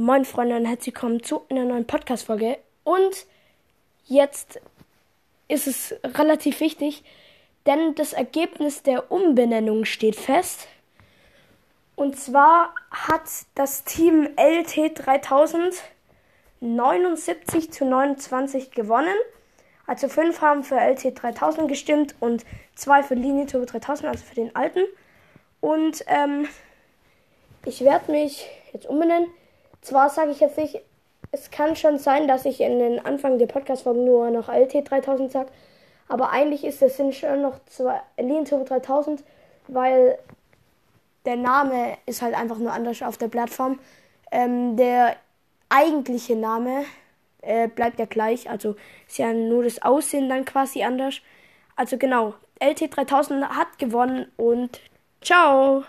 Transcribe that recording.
Moin Freunde und herzlich willkommen zu einer neuen Podcast-Folge. Und jetzt ist es relativ wichtig, denn das Ergebnis der Umbenennung steht fest. Und zwar hat das Team LT 3000 79 zu 29 gewonnen. Also fünf haben für LT 3000 gestimmt und zwei für Linie Turbo 3000, also für den alten. Und ähm, ich werde mich jetzt umbenennen. Zwar sage ich jetzt nicht, es kann schon sein, dass ich in den Anfang der Podcast-Folge nur noch LT 3000 sage, aber eigentlich ist es schon noch zwei Lean Turbo 3000, weil der Name ist halt einfach nur anders auf der Plattform. Ähm, der eigentliche Name äh, bleibt ja gleich, also ist ja nur das Aussehen dann quasi anders. Also genau, LT 3000 hat gewonnen und ciao!